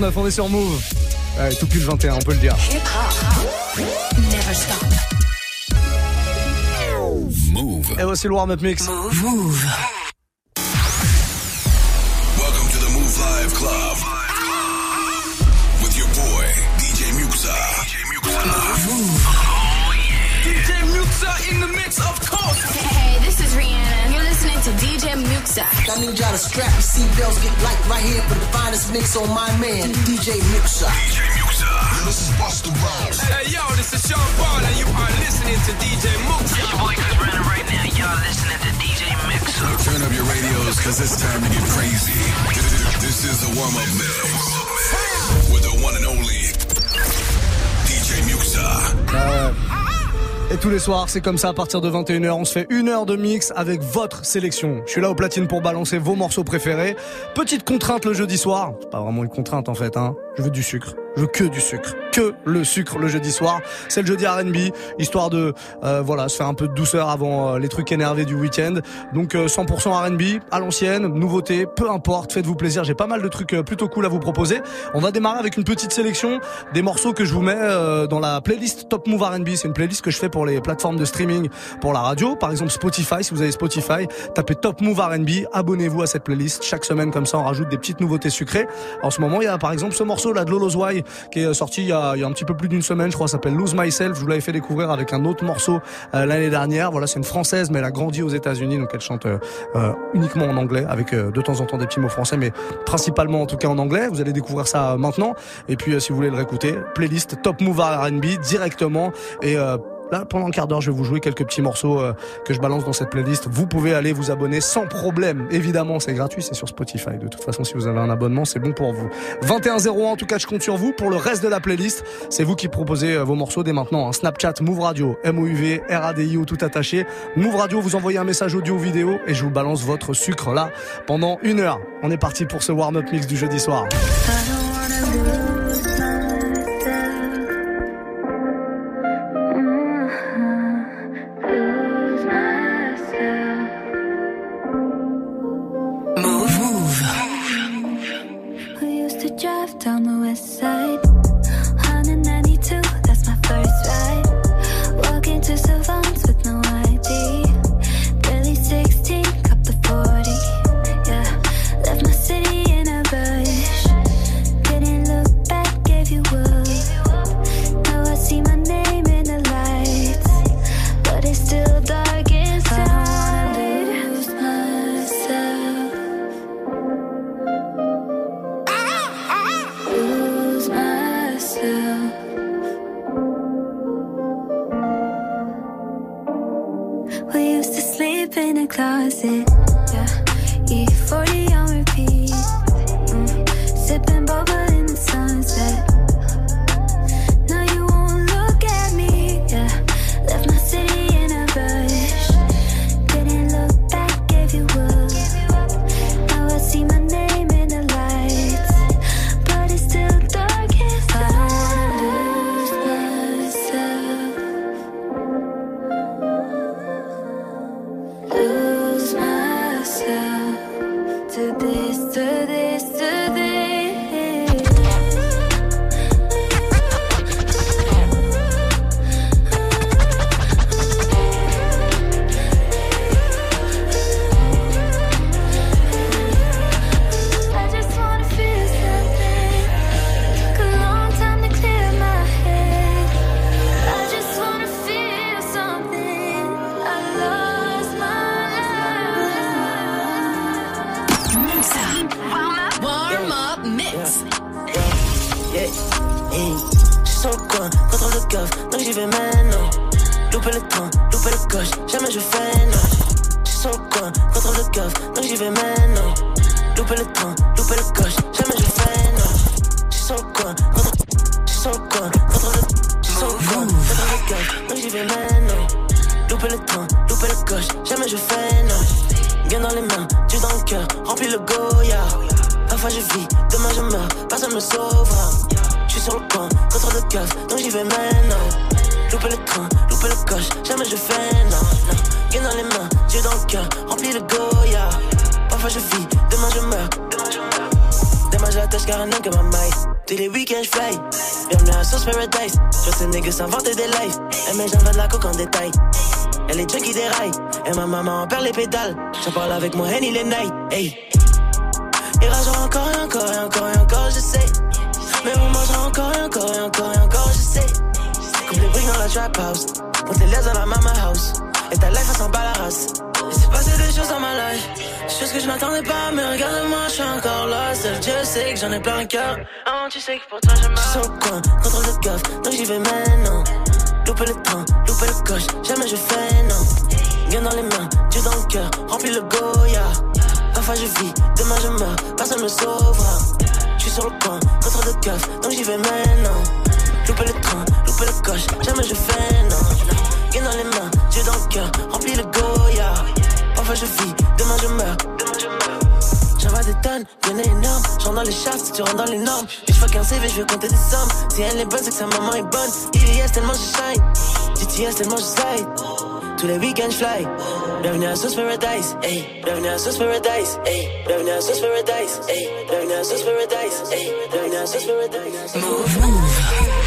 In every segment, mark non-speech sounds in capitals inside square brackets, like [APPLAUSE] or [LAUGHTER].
7h59, on est sur Move. Ouais, tout pile 21, on peut le dire. Move. Et voici le warm-up mix. Move. DJ I need y'all to strap your seatbelts, get light right here for the finest mix on my man, DJ Muxxa. DJ Muxxa. Yo, this is Busta Rhymes. Hey, yo, this is Sean Paul, and you are listening to DJ Muxxa. It's your boy Chris Brandon right now. Y'all listening to DJ Muxxa. Turn up your radios, cause it's time to get crazy. This is the warm-up mix. With the one and only DJ Muxxa. Uh. Et tous les soirs, c'est comme ça, à partir de 21h, on se fait une heure de mix avec votre sélection. Je suis là au platine pour balancer vos morceaux préférés. Petite contrainte le jeudi soir. C'est pas vraiment une contrainte en fait, hein. Je veux du sucre. Je veux que du sucre. Que le sucre le jeudi soir. C'est le jeudi R&B, histoire de euh, voilà se faire un peu de douceur avant euh, les trucs énervés du week-end. Donc 100% euh, R&B, à l'ancienne, nouveauté, peu importe, faites-vous plaisir. J'ai pas mal de trucs plutôt cool à vous proposer. On va démarrer avec une petite sélection des morceaux que je vous mets dans la playlist Top Move R&B. C'est une playlist que je fais pour les plateformes de streaming, pour la radio, par exemple Spotify. Si vous avez Spotify, tapez Top Move R&B, abonnez-vous à cette playlist. Chaque semaine comme ça, on rajoute des petites nouveautés sucrées. En ce moment, il y a par exemple ce morceau là de Lolo's Why qui est sorti il y a, un petit peu plus d'une semaine, je crois, s'appelle Lose Myself. Je vous l'avais fait découvrir avec un autre morceau euh, l'année dernière. Voilà, c'est une française, mais elle a grandi aux États-Unis, donc elle chante euh, euh uniquement en anglais, avec de temps en temps des petits mots français, mais principalement en tout cas en anglais. Vous allez découvrir ça maintenant. Et puis, si vous voulez le réécouter, playlist Top Move R&B directement et Là, pendant un quart d'heure, je vais vous jouer quelques petits morceaux euh, que je balance dans cette playlist. Vous pouvez aller vous abonner sans problème. Évidemment, c'est gratuit, c'est sur Spotify. De toute façon, si vous avez un abonnement, c'est bon pour vous. 2101, en tout cas, je compte sur vous pour le reste de la playlist. C'est vous qui proposez euh, vos morceaux dès maintenant. Hein. Snapchat, Move Radio, M-O-U-V, R-A-D-I-O, tout attaché. Move Radio, vous envoyez un message audio ou vidéo et je vous balance votre sucre là pendant une heure. On est parti pour ce warm-up mix du jeudi soir. Pédales. J'en parle avec mon Henny les night. Hey. Et rage encore et encore et encore et encore, je sais. Mais on mangera encore et encore et encore et encore, je sais. Coupe les briques dans la trap house. On tes dans la mama house. Et ta life, elle s'en bat la race. Il s'est passé des choses dans ma life. Des choses que je m'attendais pas, mais regarde-moi, je suis encore là. Seul Dieu sait que j'en ai plein le cœur. Oh, tu sais que pour toi, je me sens coin, contrôle de gaffe, donc j'y vais maintenant. Louper le train, louper le coche, jamais je fais non. Bien dans les mains, Dieu dans le cœur, remplis le Goya. Parfois je vis, demain je meurs, personne me sauvera. Je suis sur le coin, contrôle de gaffe, donc j'y vais maintenant. Louper le train, louper le coche, jamais je fais non. Bien dans les mains, Dieu dans le cœur, remplis le Goya. Parfois je vis, demain je meurs, demain je meurs. J'envoie des tonnes, bien énorme. J'entre dans les charts si tu rentres dans les normes. Et je qu'un CV, je vais compter des sommes. Si elle est bonne, c'est que sa maman est bonne. IDS tellement je shine. GTS tellement je slide. Tous les week-ends je fly. Bienvenue à Sauce Paradise. Bienvenue à Sauce Paradise. Bienvenue à Sauce Paradise. Bienvenue à Sauce Paradise. Bienvenue à Sauce Paradise. Mouv'. For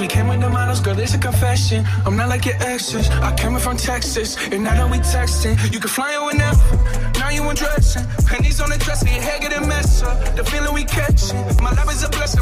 we came with the models, girl, it's a confession. I'm not like your exes, I came in from Texas, and now that we texting, you can fly in whenever. Now you undressing, pennies on the dresser, your hair getting mess up. The feeling we catching, my love is a blessing.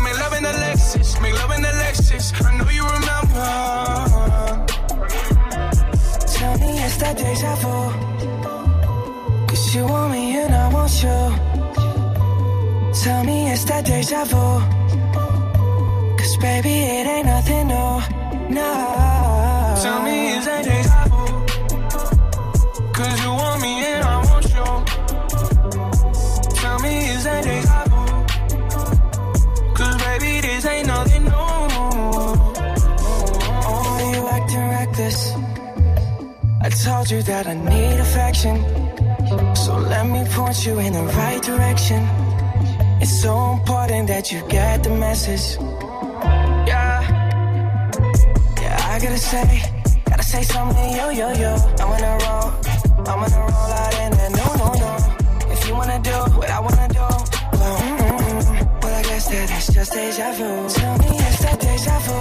You that I need affection. So let me point you in the right direction. It's so important that you get the message. Yeah. Yeah, I gotta say, gotta say something, yo, yo, yo. I'm gonna roll, I'm gonna roll out in that no, no, no. If you wanna do what I wanna do, well, mm, mm, well I guess that it's just deja vu. Tell me it's that deja vu.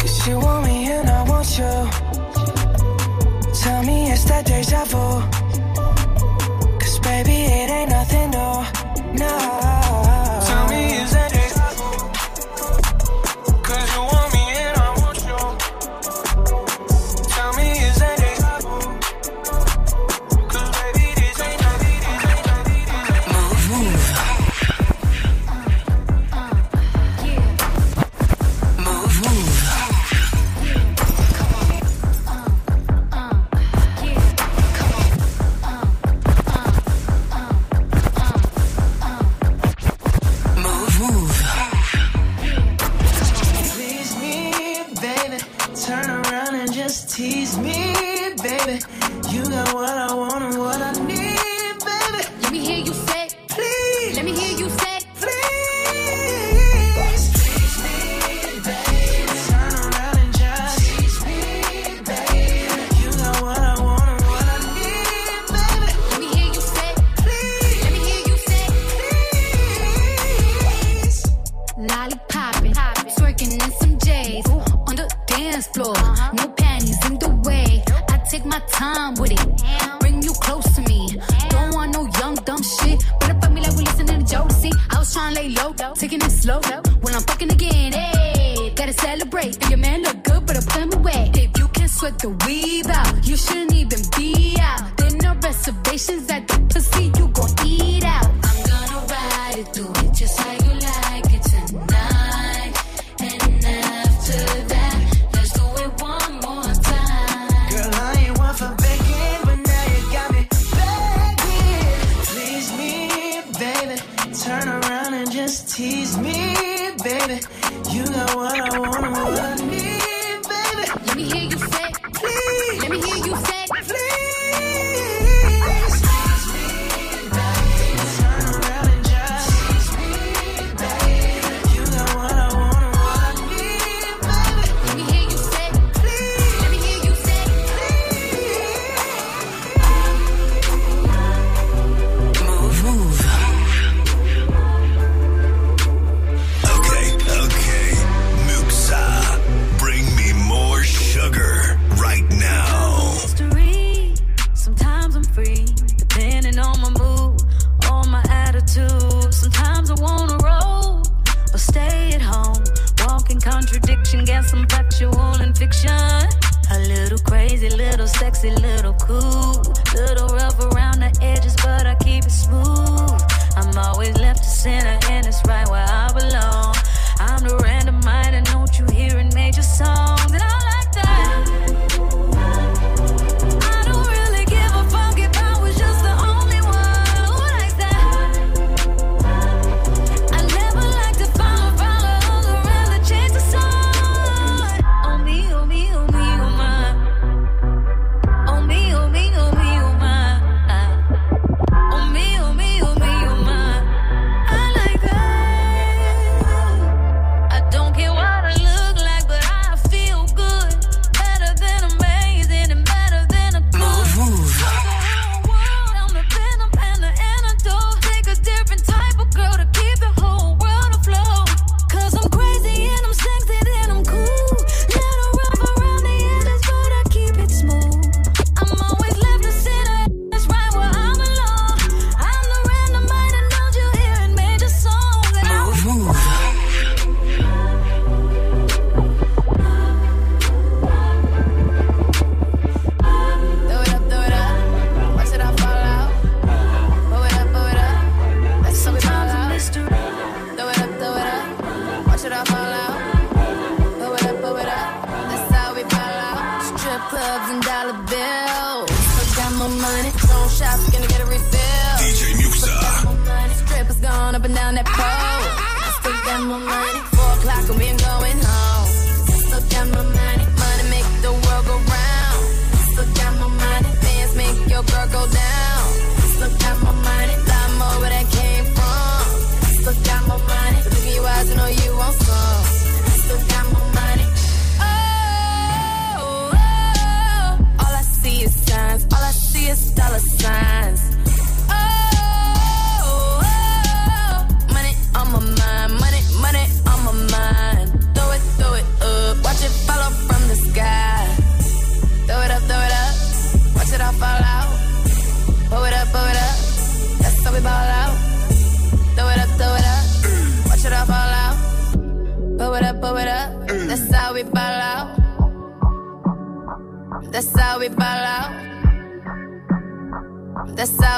Cause you want me and I want you. 在天下浮 popping, twerking in some J's on the dance floor. No panties in the way. I take my time with it. Bring you close to me. Don't want no young dumb shit. Better fuck me like we listening to Jodeci. I was trying to lay low, taking it slow. When I'm fucking again, hey, gotta celebrate. If your man look good, but I put him away. If you can sweat the weave out, you shouldn't even be out. There no reservations at the pussy. You gon' eat out. I'm gonna ride it through it just like. baby. You got what I want.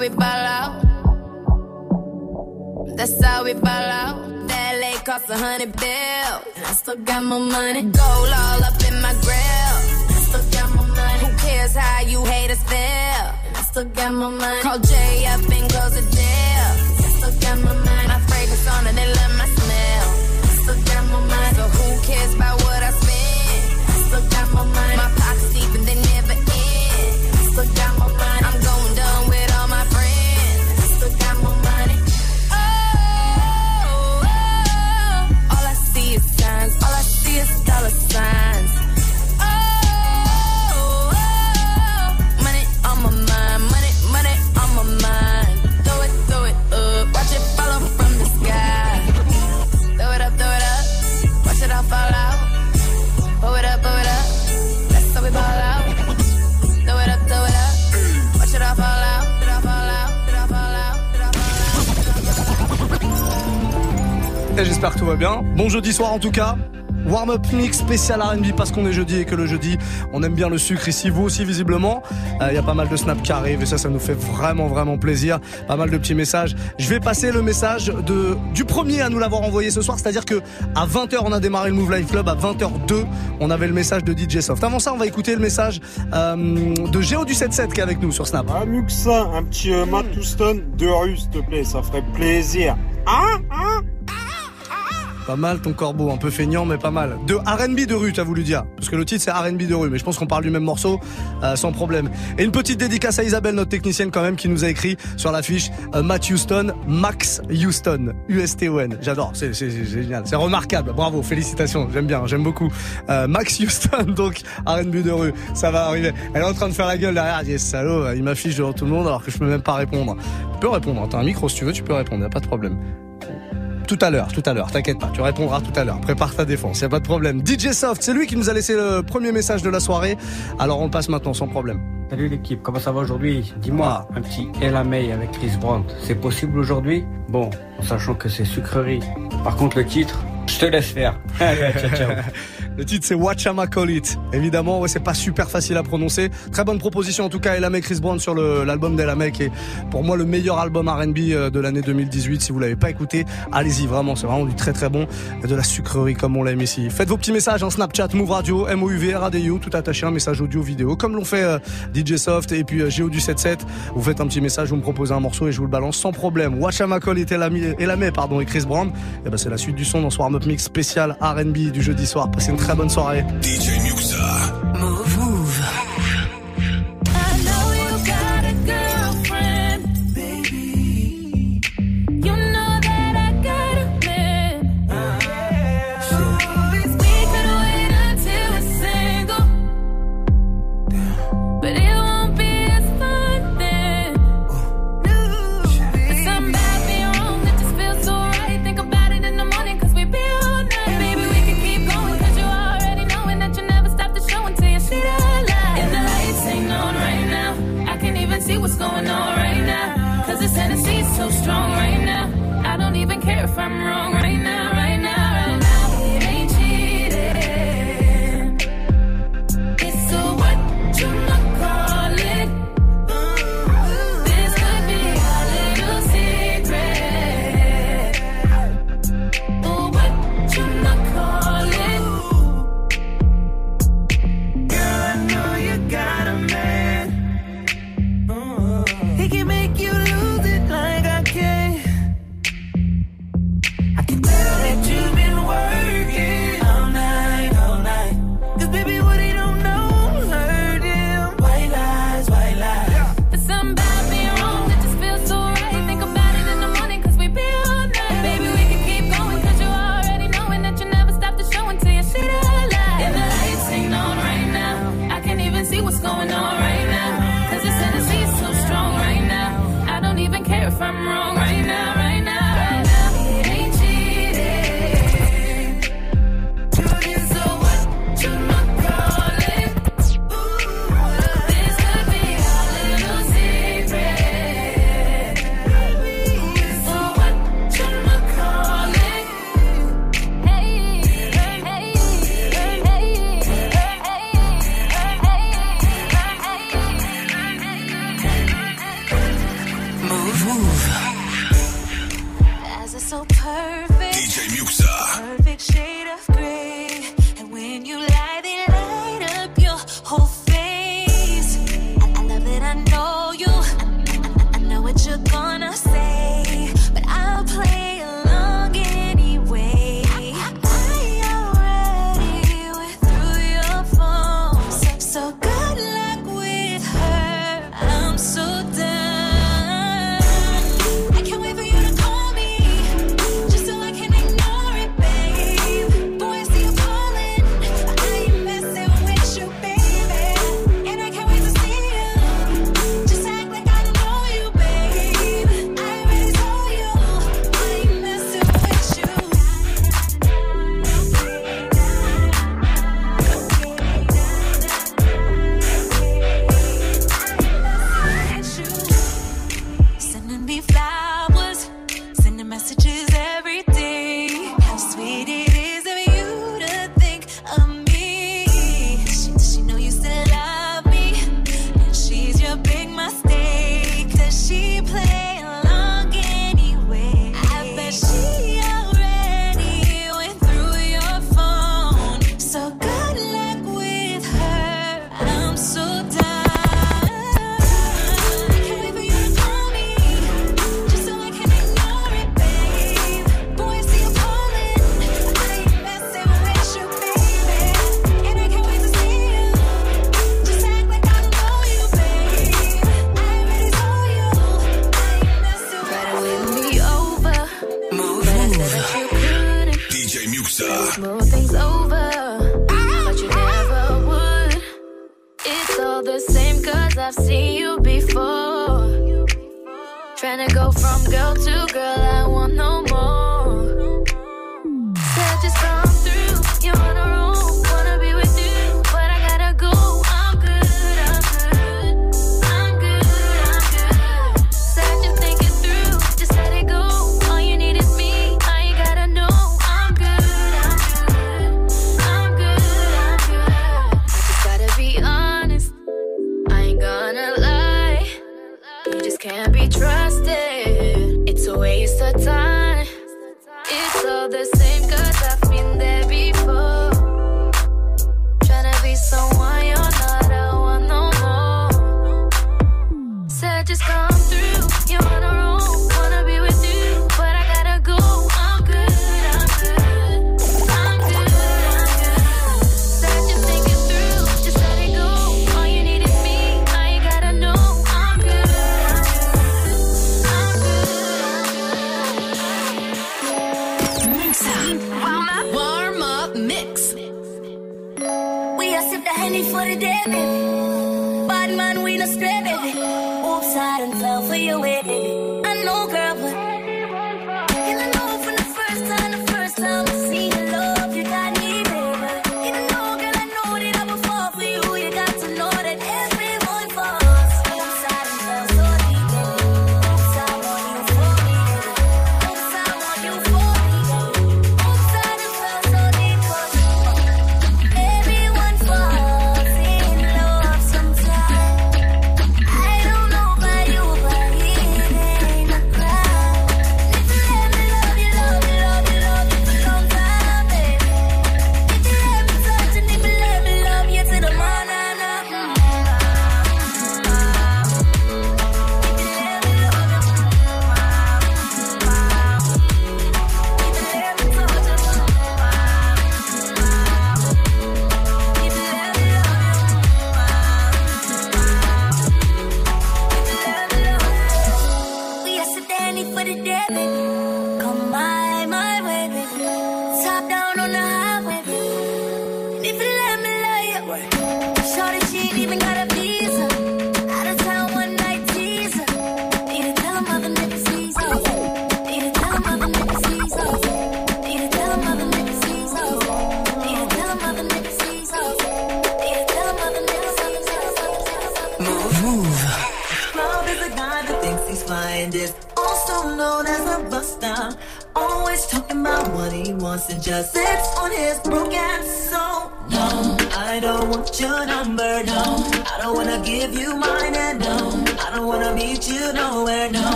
we ball out. That's how we ball out. That LA cost a hundred bill. And I still got my money. Gold all up in my grill. And I still got my money. Who cares how you hate us still? And I still got my money. Call Jay up and close the deal. And I still got my money. My fragrance on it, they love my smell. I still got my money. So who cares about what I spend? I still got my money. My pockets deep and they dollar eh, J'espère que tout va bien. Bon jeudi soir en tout cas. Warm-up mix spécial R&B parce qu'on est jeudi et que le jeudi, on aime bien le sucre ici, vous aussi visiblement. Euh, Il y a pas mal de snaps qui arrivent et ça, ça nous fait vraiment vraiment plaisir. Pas mal de petits messages. Je vais passer le message de du premier à nous l'avoir envoyé ce soir, c'est-à-dire que à 20h on a démarré le Move Life Club, à 20h02 on avait le message de DJ Soft. Avant ça, on va écouter le message euh, de Géo du 77 qui est avec nous sur Snap. Ah, mieux ça, un petit euh, Matt Houston de rue, s'il te plaît, ça ferait plaisir. Hein Hein Pas mal ton corbeau, un peu feignant mais pas mal. De R&B de rue, t'as voulu dire Parce que le titre c'est R&B de rue, mais je pense qu'on parle du même morceau euh, sans problème. Et une petite dédicace à Isabelle, notre technicienne quand même, qui nous a écrit sur l'affiche euh, Matt Houston, Max Houston, U-S-T-O-N. J'adore, c'est génial, c'est remarquable. Bravo, félicitations, j'aime bien, j'aime beaucoup. Euh, Max Houston, [LAUGHS] donc R&B de rue, ça va arriver. Elle est en train de faire la gueule derrière, dit salaud, il m'affiche devant tout le monde alors que je peux même pas répondre. Tu peux répondre, t'as un micro si tu veux, tu peux répondre, y a pas de problème. Tout à l'heure, tout à l'heure, t'inquiète pas, tu répondras tout à l'heure. Prépare ta défense, y a pas de problème. DJ Soft, c'est lui qui nous a laissé le premier message de la soirée. Alors on le passe maintenant sans problème. Salut l'équipe, comment ça va aujourd'hui? Dis-moi, un petit Ella May avec Chris Brown, c'est possible aujourd'hui? Bon, en sachant que c'est sucrerie. Par contre le titre, je te laisse faire. [LAUGHS] Allez, ciao, ciao. [LAUGHS] Le titre c'est Watchama Call It? Évidemment, ouais, c'est pas super facile à prononcer. Très bonne proposition en tout cas, Elamé Chris Brown sur l'album d'Elamé qui est pour moi le meilleur album R&B euh, de l'année 2018. Si vous l'avez pas écouté, allez-y vraiment, c'est vraiment du très très bon, de la sucrerie comme on l'aime ici. Faites vos petits messages en Snapchat, Move Radio, MOUV, RADIO, tout attaché, un message audio, vidéo, comme l'ont fait euh, DJ Soft et puis euh, Géo du 77. Vous faites un petit message, vous me proposez un morceau et je vous le balance sans problème. Watchama Call It, Elamé, pardon, et Chris Brown. Et ben c'est la suite du son dans ce warm-up mix spécial R&B du jeudi soir. Bonne soirée. DJ.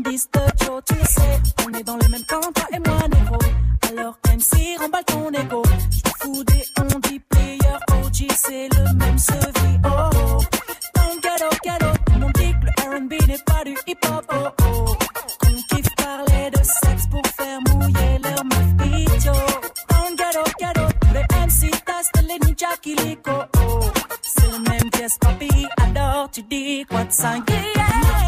Disque de Joe, tu le sais. On est dans le même camp, toi et moi, négro. Alors MC, remballe ton ego. Je fous des on dit player, OG, c'est le même sevi, oh oh. Dans le ghetto, tout le dit que le R&B n'est pas du hip-hop, oh oh. Qu'on kiffe parler de sexe pour faire mouiller leur meuf idiot. Dans le tous les MC testent les ninjas qui lico, oh. C'est le même pièce, papi, alors tu dis quoi de ça, yeah,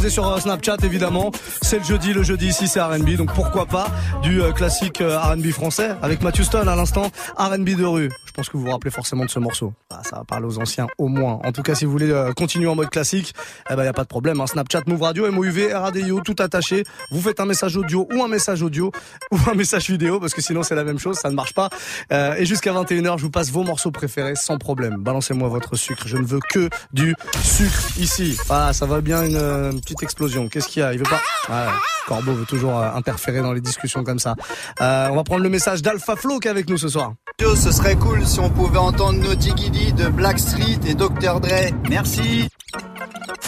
sur euh, Snapchat évidemment. C'est le jeudi, le jeudi ici c'est R&B, donc pourquoi pas du euh, classique euh, R&B français avec Matthew Stone à l'instant, R&B de rue. Je pense que vous vous rappelez forcément de ce morceau. Aux anciens au moins. En tout cas, si vous voulez euh, continuer en mode classique, eh ben y a pas de problème. Hein. Snapchat, Move Radio, MOUV, RADIO, tout attaché. Vous faites un message audio ou un message audio ou un message vidéo parce que sinon c'est la même chose, ça ne marche pas. Euh, et jusqu'à 21h, je vous passe vos morceaux préférés sans problème. Balancez-moi votre sucre. Je ne veux que du sucre ici. Ah, ça va bien une, euh, petite explosion. Qu'est-ce qu'il y a? Il veut pas? Ah. Corbeau veut toujours euh, interférer dans les discussions comme ça. Euh, on va prendre le message d'Alpha Flo qui est avec nous ce soir. Yo, ce serait cool si on pouvait entendre Naughty Giddy de Blackstreet et Dr. Dre. Merci.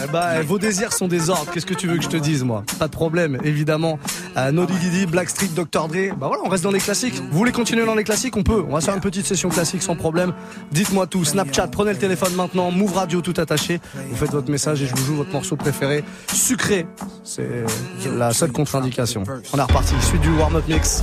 Eh bah, vos désirs sont des ordres. Qu'est-ce que tu veux que je te dise, moi? Pas de problème, évidemment. Euh, No Diddy, Blackstreet, Dr. Dre. Bah voilà, on reste dans les classiques. Vous voulez continuer dans les classiques? On peut. On va faire une petite session classique sans problème. Dites-moi tout. Snapchat, prenez le téléphone maintenant. Move Radio, tout attaché. Vous faites votre message et je vous joue votre morceau préféré. Sucré. C'est la seule contre-indication. On est reparti. Suite du warm-up mix.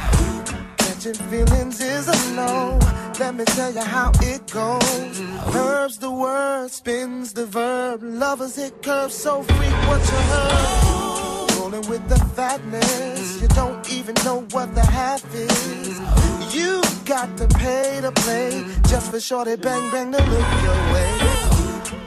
Catching feelings is a no. Let me tell you how it goes. Curves the word, spins the verb. Lovers it curves so freak what you heard. Rolling with the fatness, you don't even know what the half is. You got to pay to play just for shorty bang bang to look your way.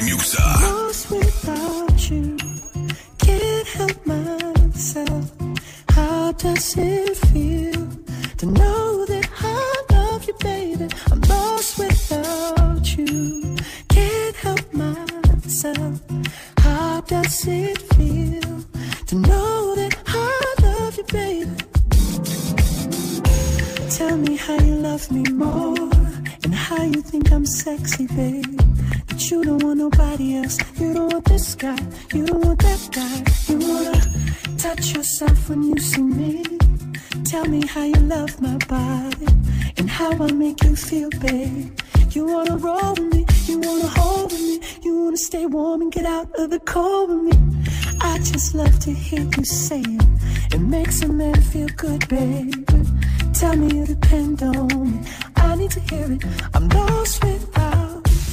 DJ. Lost without you, can't help myself. How does it feel to know that I love you, baby? I'm lost without you, can't help myself. How does it feel to know that I love you, baby? Tell me how you love me more and how you think I'm sexy, babe. You don't want nobody else. You don't want this guy. You don't want that guy. You wanna touch yourself when you see me. Tell me how you love my body and how I make you feel, babe. You wanna roll with me. You wanna hold with me. You wanna stay warm and get out of the cold with me. I just love to hear you say it. It makes a man feel good, baby. Tell me you depend on me. I need to hear it. I'm lost without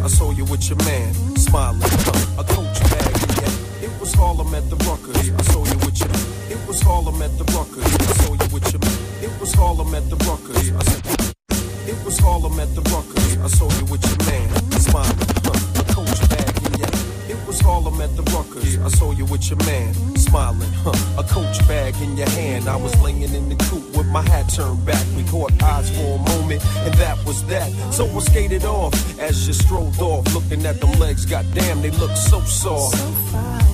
I saw you with your man, smiling. A coach bag in your It was Harlem at the Ruckers. I saw you with your It was Harlem at the Ruckers. I saw you with your It was Harlem at the Ruckers. I said, it was Harlem at the Ruckers. I saw you with your man, smiling. Was Harlem at the Ruckers. I saw you with your man, smiling. Huh, a coach bag in your hand. I was laying in the coop with my hat turned back. We caught eyes for a moment, and that was that. So I skated off as you strolled off, looking at them legs. Goddamn, they look so soft.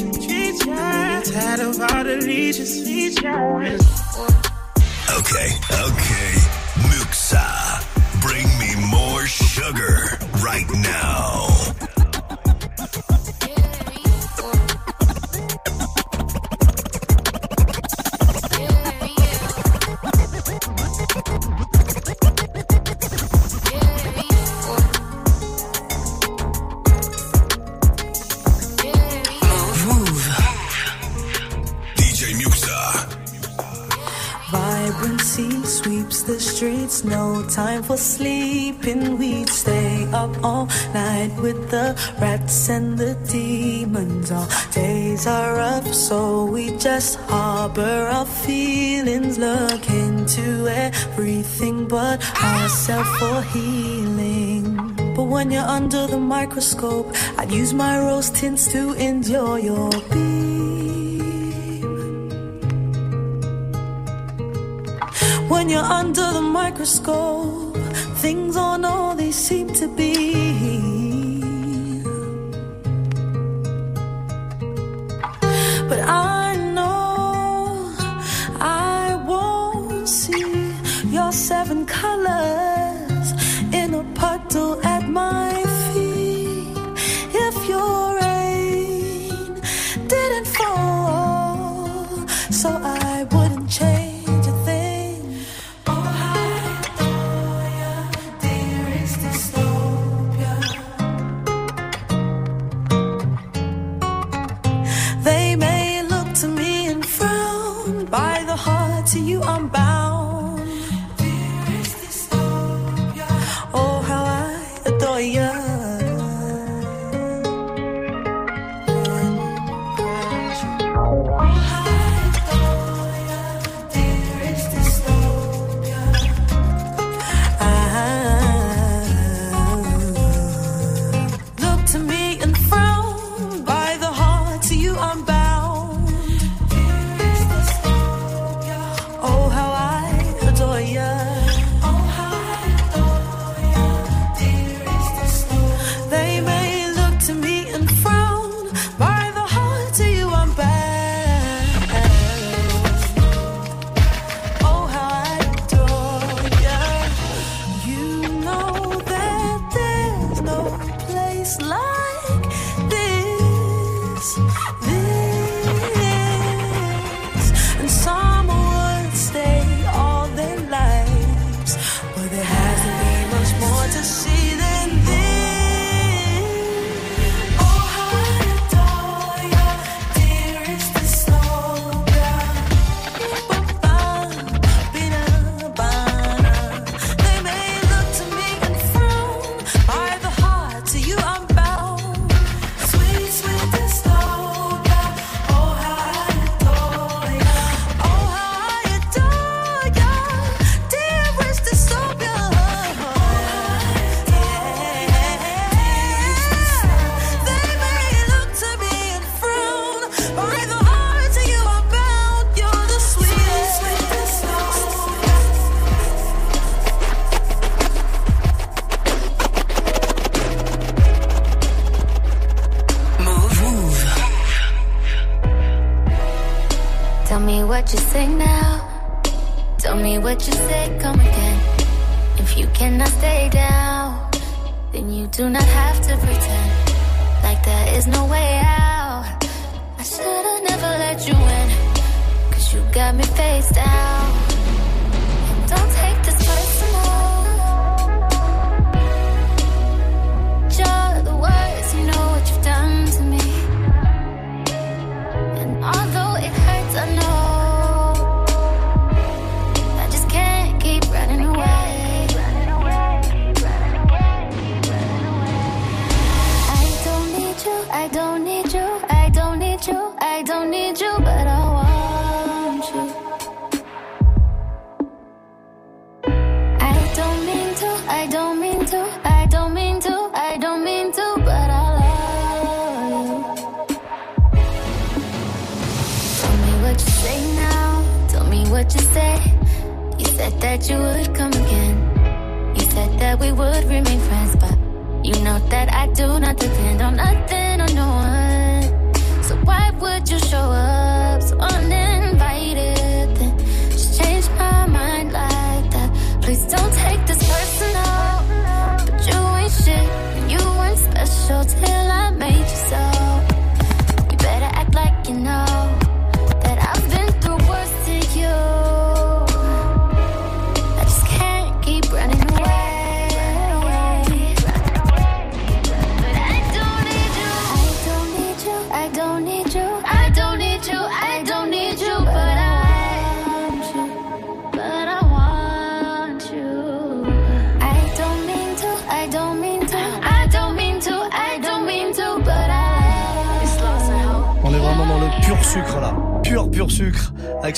legions. Tired of all the legions. Okay, okay. no time for sleeping. We'd stay up all night with the rats and the demons. Our days are rough, so we just harbor our feelings. Look into everything but ourselves for healing. But when you're under the microscope, I'd use my rose tints to endure your beauty. when you're under the microscope, things on all they seem to be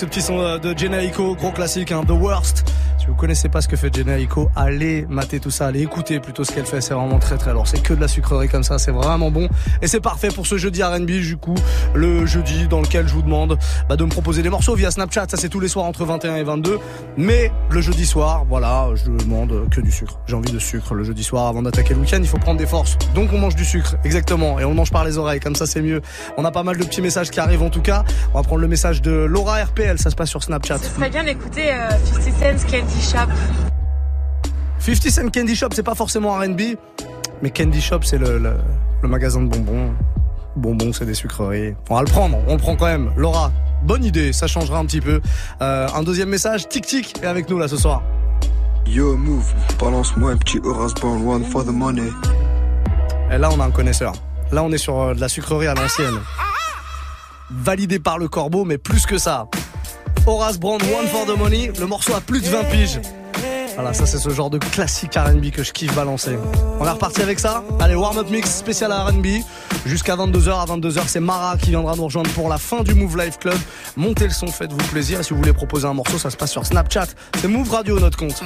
ce petit son euh, de Jenna Aiko, gros classique, hein, The Worst. Connaissez pas ce que fait Jenna Aiko, allez mater tout ça, allez écouter plutôt ce qu'elle fait. C'est vraiment très très lourd. C'est que de la sucrerie comme ça, c'est vraiment bon. Et c'est parfait pour ce jeudi R&B, du coup, le jeudi dans lequel je vous demande bah, de me proposer des morceaux via Snapchat. Ça c'est tous les soirs entre 21 et 22. Mais le jeudi soir, voilà, je demande que du sucre. J'ai envie de sucre le jeudi soir avant d'attaquer le week-end. Il faut prendre des forces. Donc on mange du sucre, exactement. Et on le mange par les oreilles, comme ça c'est mieux. On a pas mal de petits messages qui arrivent en tout cas. On va prendre le message de Laura RPL, ça se passe sur Snapchat. Ce serait bien d'écouter euh, 50 Cent Candy Shop. 50 Cent Candy Shop, c'est pas forcément R&B, mais Candy Shop, c'est le, le, le magasin de bonbons. Bonbons, c'est des sucreries. On va le prendre, on le prend quand même. Laura, bonne idée, ça changera un petit peu. Euh, un deuxième message, Tic Tic est avec nous là ce soir. Yo, move, balance-moi un petit Horace one for the money. Et là, on a un connaisseur. Là, on est sur euh, de la sucrerie à l'ancienne. Validé par le corbeau, mais plus que ça. Horace Brand, One for the Money. Le morceau a plus de 20 piges. Voilà, ça c'est ce genre de classique R&B que je kiffe balancer. On est reparti avec ça. Allez, warm-up mix spécial R&B. Jusqu'à 22h. À 22h, c'est Mara qui viendra nous rejoindre pour la fin du Move Life Club. Montez le son, faites-vous plaisir. Et si vous voulez proposer un morceau, ça se passe sur Snapchat. C'est Move Radio, notre compte.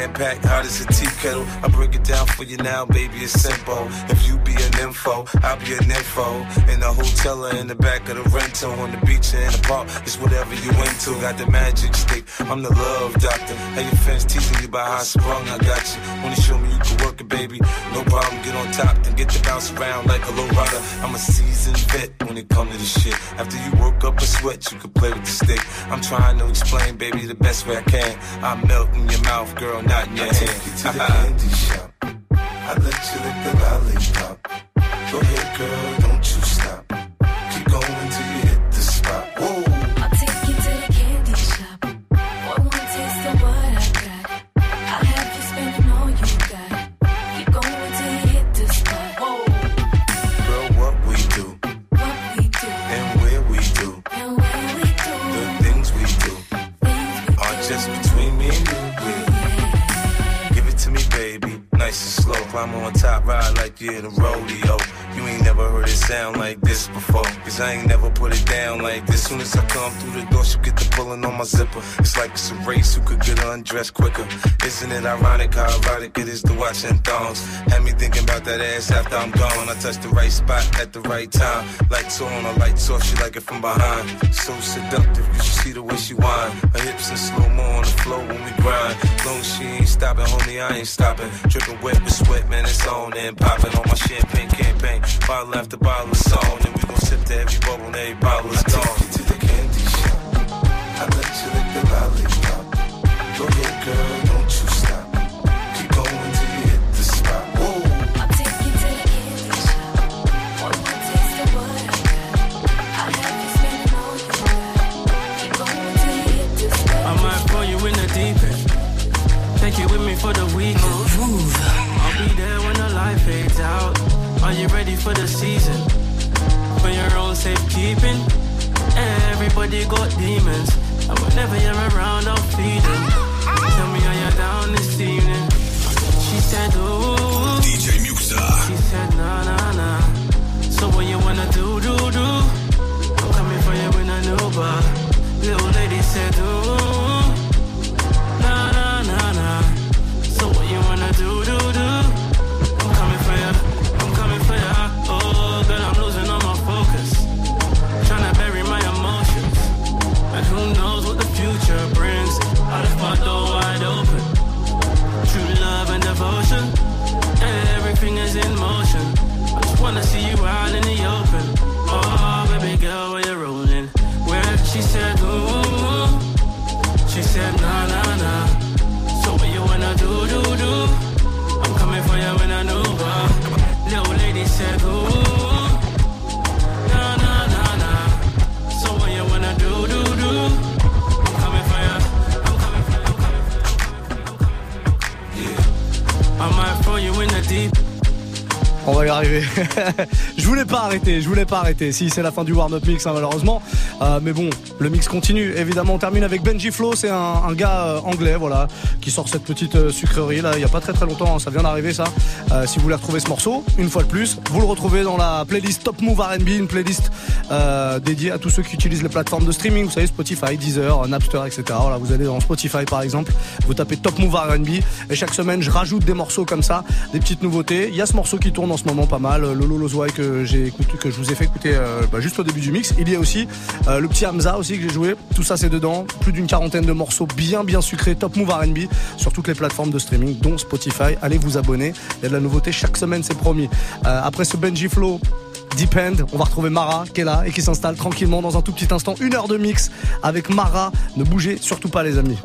Jam packed, hot as a tea kettle. I break it down for you now, baby, it's simple. If you be I'll be an info. In the hotel or in the back of the rental, on the beach or in the park, it's whatever you into. Got the magic stick, I'm the love doctor. Hey, your fans teasing you about how I sprung, I got you. Wanna show me you can work it, baby? No problem, get on top, then get to bounce around like a low rider. I'm a seasoned vet when it come to this shit. After you work up a sweat, you can play with the stick. I'm trying to explain, baby, the best way I can. I melt in your mouth, girl, not in your I hand. take you to the candy shop. I let you lick the lollipop. Go ahead, girl, I ain't never put it down like this. Soon as I come through the door, she get the pulling on my zipper. Like it's a race who could get undressed quicker. Isn't it ironic how erotic it is to watch in thongs? Had me thinking about that ass after I'm gone. I touched the right spot at the right time. Lights on or lights off, she like it from behind. So seductive, you should see the way she whine. Her hips in slow mo on the floor when we grind. Long she ain't stopping, homie, I ain't stopping. Dripping wet with sweat, man, it's on and popping on my champagne campaign. Bottle after bottle is on, and we gon' sip to every bubble and every bottle is gone. Lollipop. Go ahead, girl, don't you stop. Keep going you hit the spot. I'll to one taste of what I have. Keep you hit the spot. I might you in the. Take you with me for the weekend. Move, I'll be there when the light fades out. Are you ready for the season? For your own safekeeping. Everybody got demons. And whenever you're around, feed them. Tell me how you're down this evening. She said, ooh. DJ Muxxa. She said, nah, nah, nah. So what you wanna do? Je voulais pas arrêter. Si c'est la fin du warm-up mix, hein, malheureusement. Euh, mais bon, le mix continue. Évidemment, on termine avec Benji Flo. C'est un, gars euh, anglais, voilà, qui sort cette petite euh, sucrerie là. Il y a pas très très longtemps, hein, ça vient d'arriver ça. Si vous voulez retrouver ce morceau, une fois de plus, vous le retrouvez dans la playlist Top Move R&B, une playlist euh, dédiée à tous ceux qui utilisent les plateformes de streaming. Vous savez, Spotify, Deezer, Napster, etc. Voilà, vous allez dans Spotify par exemple, vous tapez Top Move R&B et chaque semaine, je rajoute des morceaux comme ça, des petites nouveautés. Il y a ce morceau qui tourne en ce moment pas mal, euh, Lolo Lozwai que j'ai écouté, que je vous ai fait écouter euh, bah, juste au début du mix. Il y a aussi euh, le petit Hamza aussi que j'ai joué. Tout ça c'est dedans. Plus d'une quarantaine de morceaux bien bien sucrés, Top Move R&B sur toutes les plateformes de streaming, dont Spotify. Allez vous abonner. Il y a de la nouveauté chaque semaine, c'est promis. Après ce Benji Flow. Depend, on va retrouver Mara qui est là et qui s'installe tranquillement dans un tout petit instant. Une heure de mix avec Mara. Ne bougez surtout pas les amis.